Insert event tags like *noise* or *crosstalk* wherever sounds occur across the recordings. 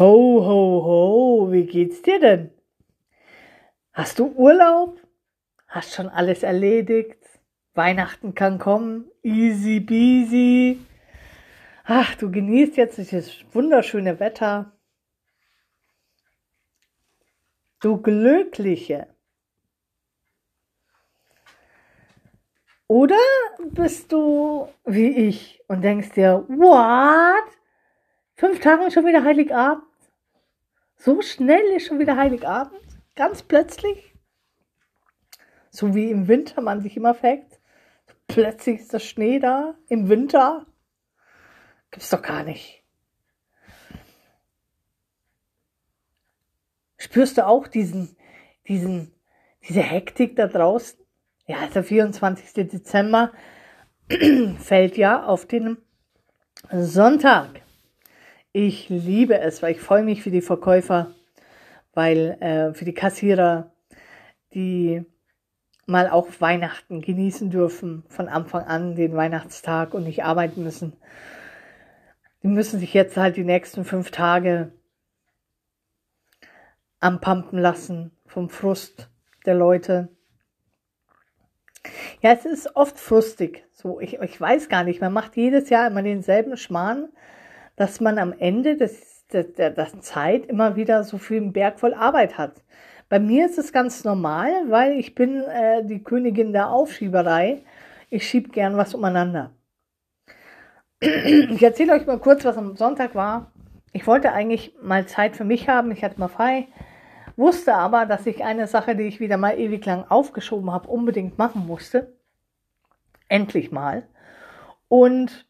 Ho, ho, ho, wie geht's dir denn? Hast du Urlaub? Hast schon alles erledigt? Weihnachten kann kommen, easy peasy. Ach, du genießt jetzt dieses wunderschöne Wetter. Du Glückliche. Oder bist du wie ich und denkst dir, what? Fünf Tage schon wieder Heiligabend? So schnell ist schon wieder Heiligabend? Ganz plötzlich? So wie im Winter man sich immer fragt. Plötzlich ist der Schnee da im Winter. Gibt's doch gar nicht. Spürst du auch diesen, diesen, diese Hektik da draußen? Ja, der 24. Dezember *clears throat* fällt ja auf den Sonntag. Ich liebe es, weil ich freue mich für die Verkäufer, weil äh, für die Kassierer, die mal auch Weihnachten genießen dürfen, von Anfang an den Weihnachtstag und nicht arbeiten müssen. Die müssen sich jetzt halt die nächsten fünf Tage anpumpen lassen vom Frust der Leute. Ja, es ist oft frustig. So, ich, ich weiß gar nicht. Man macht jedes Jahr immer denselben Schmarrn, dass man am Ende des, der, der, der Zeit immer wieder so viel Berg voll Arbeit hat. Bei mir ist es ganz normal, weil ich bin äh, die Königin der Aufschieberei. Ich schieb gern was umeinander. Ich erzähle euch mal kurz, was am Sonntag war. Ich wollte eigentlich mal Zeit für mich haben. Ich hatte mal frei wusste aber, dass ich eine Sache, die ich wieder mal ewig lang aufgeschoben habe, unbedingt machen musste. Endlich mal. Und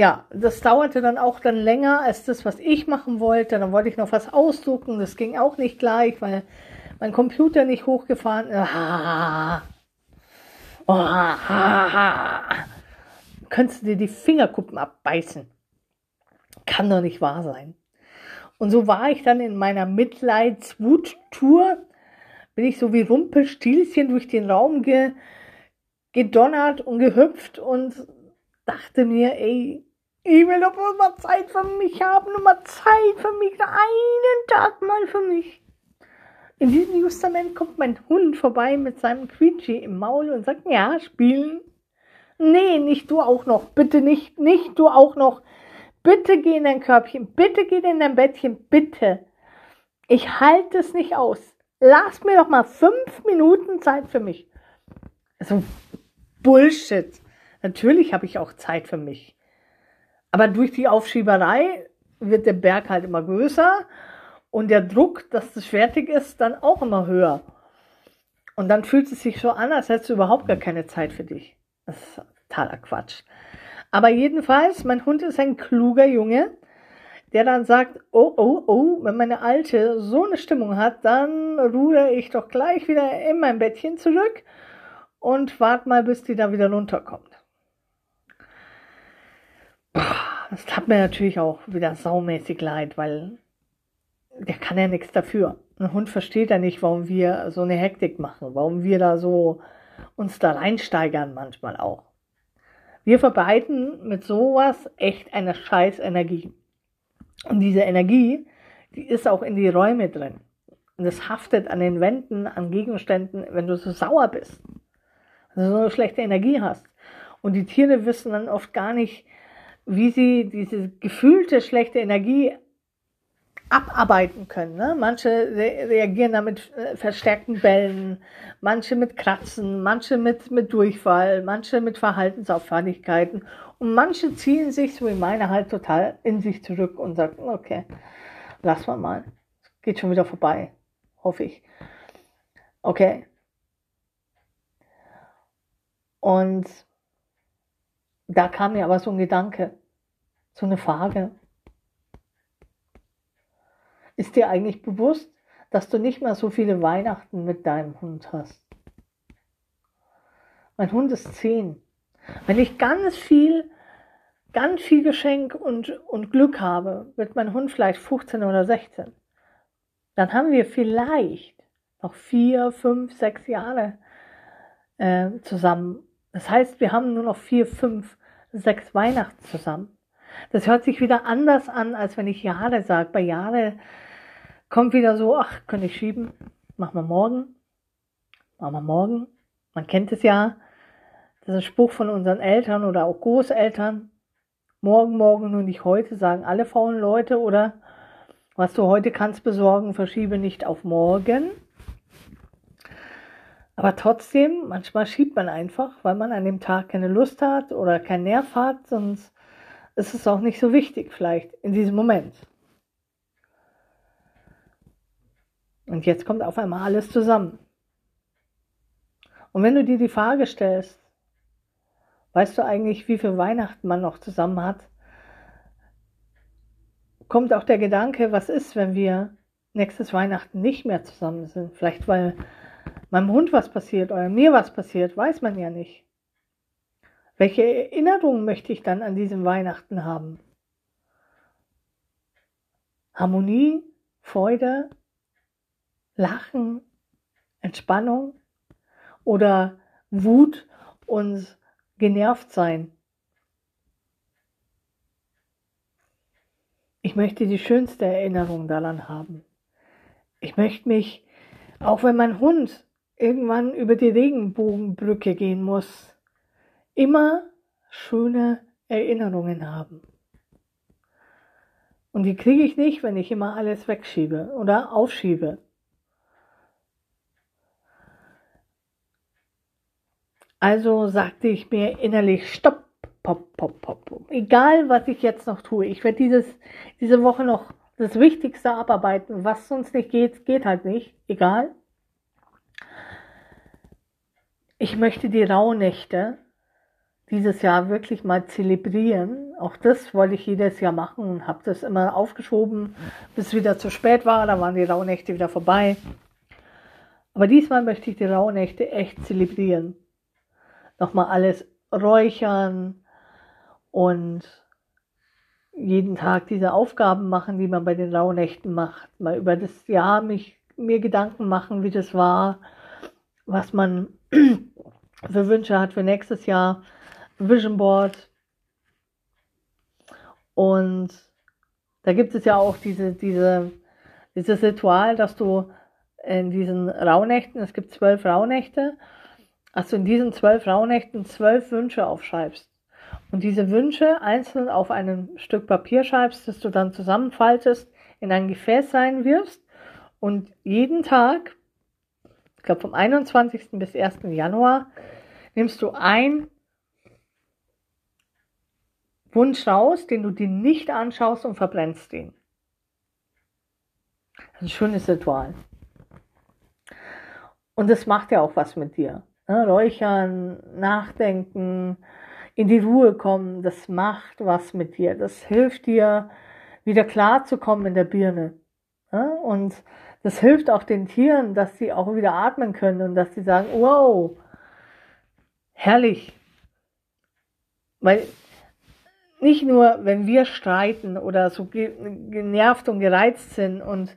ja, das dauerte dann auch dann länger als das, was ich machen wollte. Dann wollte ich noch was ausdrucken. Das ging auch nicht gleich, weil mein Computer nicht hochgefahren. Ah, oh, ah, Könntest du dir die Fingerkuppen abbeißen? Kann doch nicht wahr sein. Und so war ich dann in meiner Mitleidswut-Tour, bin ich so wie Rumpelstilzchen durch den Raum ge gedonnert und gehüpft und dachte mir, ey, ich will doch mal Zeit für mich haben, nur mal Zeit für mich, einen Tag mal für mich. In diesem Justament kommt mein Hund vorbei mit seinem Quietschi im Maul und sagt, ja, spielen. Nee, nicht du auch noch, bitte nicht, nicht du auch noch. Bitte geh in dein Körbchen, bitte geh in dein Bettchen, bitte. Ich halte es nicht aus. Lass mir doch mal fünf Minuten Zeit für mich. Also Bullshit. Natürlich habe ich auch Zeit für mich. Aber durch die Aufschieberei wird der Berg halt immer größer und der Druck, dass das fertig ist, dann auch immer höher. Und dann fühlt es sich so an, als hättest du überhaupt gar keine Zeit für dich. Das ist totaler Quatsch. Aber jedenfalls, mein Hund ist ein kluger Junge, der dann sagt, oh, oh, oh, wenn meine Alte so eine Stimmung hat, dann ruder ich doch gleich wieder in mein Bettchen zurück und warte mal, bis die da wieder runterkommt. Das tat mir natürlich auch wieder saumäßig leid, weil der kann ja nichts dafür. Ein Hund versteht ja nicht, warum wir so eine Hektik machen, warum wir da so uns da reinsteigern manchmal auch. Wir verbreiten mit sowas echt eine scheiß Energie. Und diese Energie, die ist auch in die Räume drin. Und es haftet an den Wänden, an Gegenständen, wenn du so sauer bist. Also so eine schlechte Energie hast. Und die Tiere wissen dann oft gar nicht, wie sie diese gefühlte schlechte Energie abarbeiten können. Ne? Manche re reagieren da mit äh, verstärkten Bällen, manche mit Kratzen, manche mit, mit Durchfall, manche mit Verhaltensauffälligkeiten und manche ziehen sich, so wie meine, halt total in sich zurück und sagen, okay, lass mal mal, geht schon wieder vorbei, hoffe ich. Okay. Und da kam mir aber so ein Gedanke, so eine Frage. Ist dir eigentlich bewusst, dass du nicht mehr so viele Weihnachten mit deinem Hund hast? Mein Hund ist zehn. Wenn ich ganz viel, ganz viel Geschenk und, und Glück habe, wird mein Hund vielleicht 15 oder 16. Dann haben wir vielleicht noch vier, fünf, sechs Jahre äh, zusammen. Das heißt, wir haben nur noch vier, fünf, sechs Weihnachten zusammen. Das hört sich wieder anders an, als wenn ich Jahre sage. Bei Jahre kommt wieder so, ach, könnte ich schieben, machen wir morgen, machen wir morgen. Man kennt es ja, das ist ein Spruch von unseren Eltern oder auch Großeltern. Morgen, morgen und nicht heute, sagen alle faulen Leute oder was du heute kannst besorgen, verschiebe nicht auf morgen. Aber trotzdem, manchmal schiebt man einfach, weil man an dem Tag keine Lust hat oder keinen Nerv hat, sonst ist es auch nicht so wichtig vielleicht in diesem Moment. Und jetzt kommt auf einmal alles zusammen. Und wenn du dir die Frage stellst, weißt du eigentlich, wie viel Weihnachten man noch zusammen hat? Kommt auch der Gedanke, was ist, wenn wir nächstes Weihnachten nicht mehr zusammen sind? Vielleicht weil meinem Hund was passiert oder mir was passiert, weiß man ja nicht. Welche Erinnerungen möchte ich dann an diesem Weihnachten haben? Harmonie, Freude, Lachen, Entspannung oder Wut und genervt sein. Ich möchte die schönste Erinnerung daran haben. Ich möchte mich, auch wenn mein Hund irgendwann über die Regenbogenbrücke gehen muss, immer schöne Erinnerungen haben. Und die kriege ich nicht, wenn ich immer alles wegschiebe oder aufschiebe. Also sagte ich mir innerlich, stopp, pop, pop, pop. Egal, was ich jetzt noch tue, ich werde diese Woche noch das Wichtigste abarbeiten. Was sonst nicht geht, geht halt nicht. Egal. Ich möchte die Rauhnächte dieses Jahr wirklich mal zelebrieren. Auch das wollte ich jedes Jahr machen und habe das immer aufgeschoben, bis es wieder zu spät war. Da waren die Rauhnächte wieder vorbei. Aber diesmal möchte ich die Rauhnächte echt zelebrieren. Nochmal alles räuchern und jeden Tag diese Aufgaben machen, die man bei den Rauhnächten macht. Mal über das Jahr mich, mir Gedanken machen, wie das war, was man für Wünsche hat für nächstes Jahr, Vision Board. Und da gibt es ja auch diese, diese, dieses Ritual, dass du in diesen Rauhnächten, es gibt zwölf Rauhnächte, dass du in diesen zwölf Rauhnächten zwölf Wünsche aufschreibst. Und diese Wünsche einzeln auf ein Stück Papier schreibst, das du dann zusammenfaltest, in ein Gefäß reinwirfst und jeden Tag ich glaube vom 21. bis 1. Januar, nimmst du ein Wunsch raus, den du dir nicht anschaust und verbrennst ist ein schönes Ritual. Und das macht ja auch was mit dir. Ne? Räuchern, nachdenken, in die Ruhe kommen, das macht was mit dir. Das hilft dir, wieder klar zu kommen in der Birne. Ne? Und das hilft auch den Tieren, dass sie auch wieder atmen können und dass sie sagen, wow, herrlich. Weil nicht nur, wenn wir streiten oder so genervt und gereizt sind und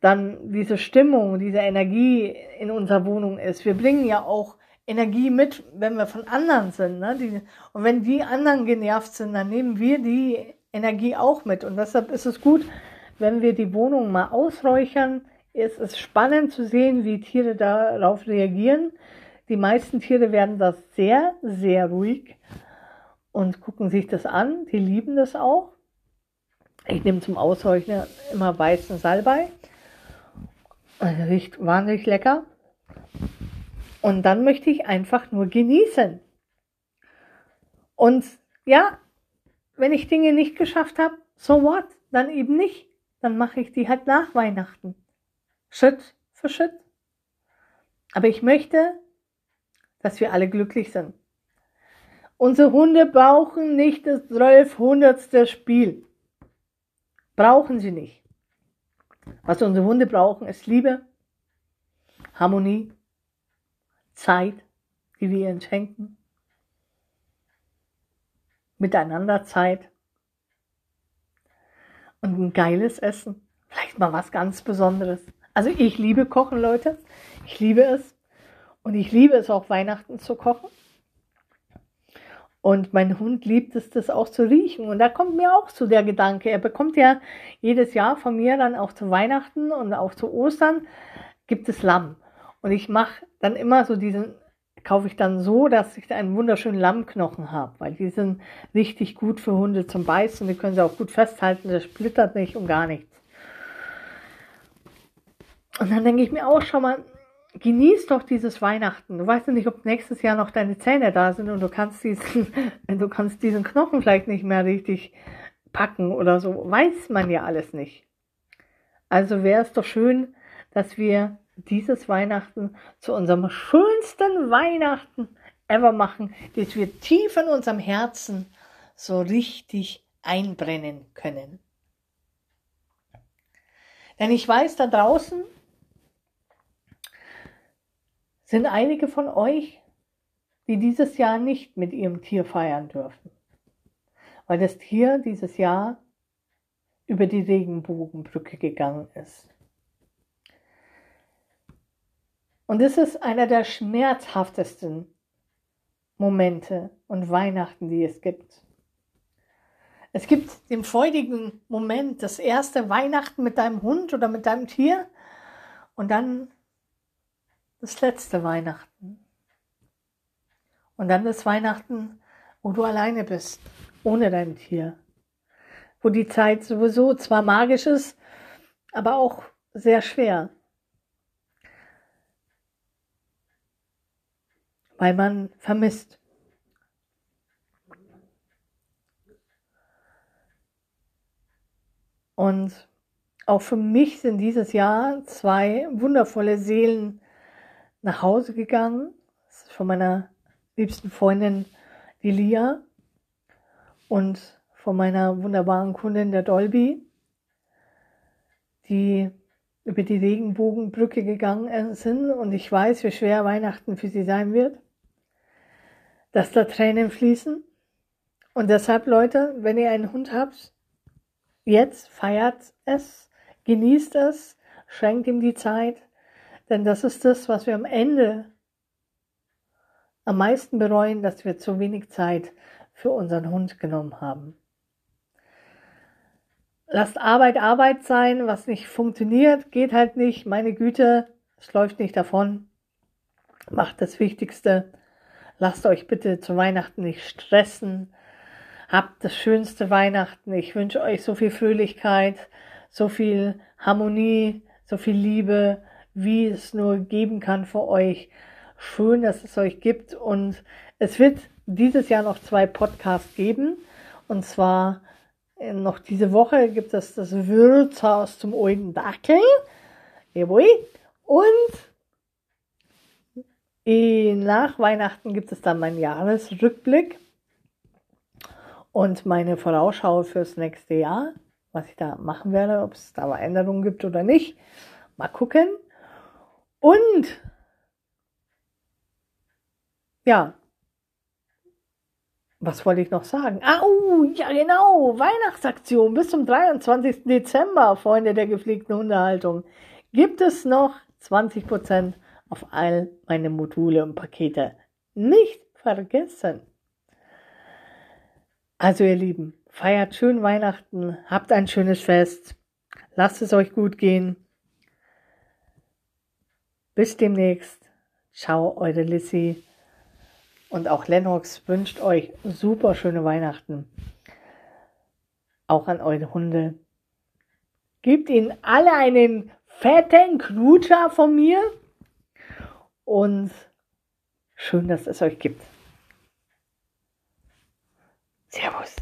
dann diese Stimmung, diese Energie in unserer Wohnung ist. Wir bringen ja auch Energie mit, wenn wir von anderen sind. Ne? Die, und wenn die anderen genervt sind, dann nehmen wir die Energie auch mit. Und deshalb ist es gut, wenn wir die Wohnung mal ausräuchern, ist es spannend zu sehen, wie Tiere darauf reagieren. Die meisten Tiere werden da sehr, sehr ruhig und gucken sich das an. Die lieben das auch. Ich nehme zum Ausräuchern immer weißen Salbei. Also riecht wahnsinnig lecker. Und dann möchte ich einfach nur genießen. Und ja, wenn ich Dinge nicht geschafft habe, so what? Dann eben nicht dann mache ich die halt nach Weihnachten. Schritt für Schritt. Aber ich möchte, dass wir alle glücklich sind. Unsere Hunde brauchen nicht das 1200. Spiel. Brauchen sie nicht. Was unsere Hunde brauchen, ist Liebe, Harmonie, Zeit, die wir ihnen schenken, miteinander Zeit und ein geiles Essen. Vielleicht mal was ganz Besonderes. Also ich liebe Kochen, Leute. Ich liebe es. Und ich liebe es auch Weihnachten zu kochen. Und mein Hund liebt es, das auch zu riechen. Und da kommt mir auch zu der Gedanke. Er bekommt ja jedes Jahr von mir dann auch zu Weihnachten und auch zu Ostern gibt es Lamm. Und ich mache dann immer so diesen, kaufe ich dann so, dass ich einen wunderschönen Lammknochen habe, weil die sind richtig gut für Hunde zum Beißen. Die können sie auch gut festhalten, der splittert nicht und gar nichts. Und dann denke ich mir auch schon mal, genieß doch dieses Weihnachten. Du weißt ja nicht, ob nächstes Jahr noch deine Zähne da sind und du kannst diesen, *laughs* du kannst diesen Knochen vielleicht nicht mehr richtig packen oder so. Weiß man ja alles nicht. Also wäre es doch schön, dass wir dieses Weihnachten zu unserem schönsten Weihnachten ever machen, dass wir tief in unserem Herzen so richtig einbrennen können. Denn ich weiß, da draußen sind einige von euch, die dieses Jahr nicht mit ihrem Tier feiern dürfen, weil das Tier dieses Jahr über die Regenbogenbrücke gegangen ist. Und es ist einer der schmerzhaftesten Momente und Weihnachten, die es gibt. Es gibt den freudigen Moment, das erste Weihnachten mit deinem Hund oder mit deinem Tier und dann das letzte Weihnachten. Und dann das Weihnachten, wo du alleine bist, ohne dein Tier. Wo die Zeit sowieso zwar magisch ist, aber auch sehr schwer. Weil man vermisst. Und auch für mich sind dieses Jahr zwei wundervolle Seelen nach Hause gegangen. Das ist von meiner liebsten Freundin, die Lia, und von meiner wunderbaren Kundin, der Dolby, die über die Regenbogenbrücke gegangen sind. Und ich weiß, wie schwer Weihnachten für sie sein wird, dass da Tränen fließen. Und deshalb, Leute, wenn ihr einen Hund habt, jetzt feiert es, genießt es, schenkt ihm die Zeit, denn das ist das, was wir am Ende am meisten bereuen, dass wir zu wenig Zeit für unseren Hund genommen haben. Lasst Arbeit Arbeit sein, was nicht funktioniert, geht halt nicht, meine Güte, es läuft nicht davon. Macht das Wichtigste. Lasst euch bitte zu Weihnachten nicht stressen. Habt das schönste Weihnachten. Ich wünsche euch so viel Fröhlichkeit, so viel Harmonie, so viel Liebe, wie es nur geben kann für euch. Schön, dass es euch gibt und es wird dieses Jahr noch zwei Podcasts geben und zwar äh, noch diese Woche gibt es das Wirtshaus zum Oiden Dackel. Jawohl. Und nach Weihnachten gibt es dann meinen Jahresrückblick und meine Vorausschau fürs nächste Jahr, was ich da machen werde, ob es da Änderungen gibt oder nicht. Mal gucken. Und ja, was wollte ich noch sagen? Au, ja genau, Weihnachtsaktion bis zum 23. Dezember, Freunde der gepflegten Hundehaltung. Gibt es noch 20% auf all meine Module und Pakete. Nicht vergessen. Also ihr Lieben, feiert schön Weihnachten, habt ein schönes Fest, lasst es euch gut gehen. Bis demnächst. Ciao, eure Lissy und auch Lennox wünscht euch super schöne Weihnachten. Auch an eure Hunde. Gebt ihnen alle einen fetten Knutscher von mir. Und schön, dass es euch gibt. Servus.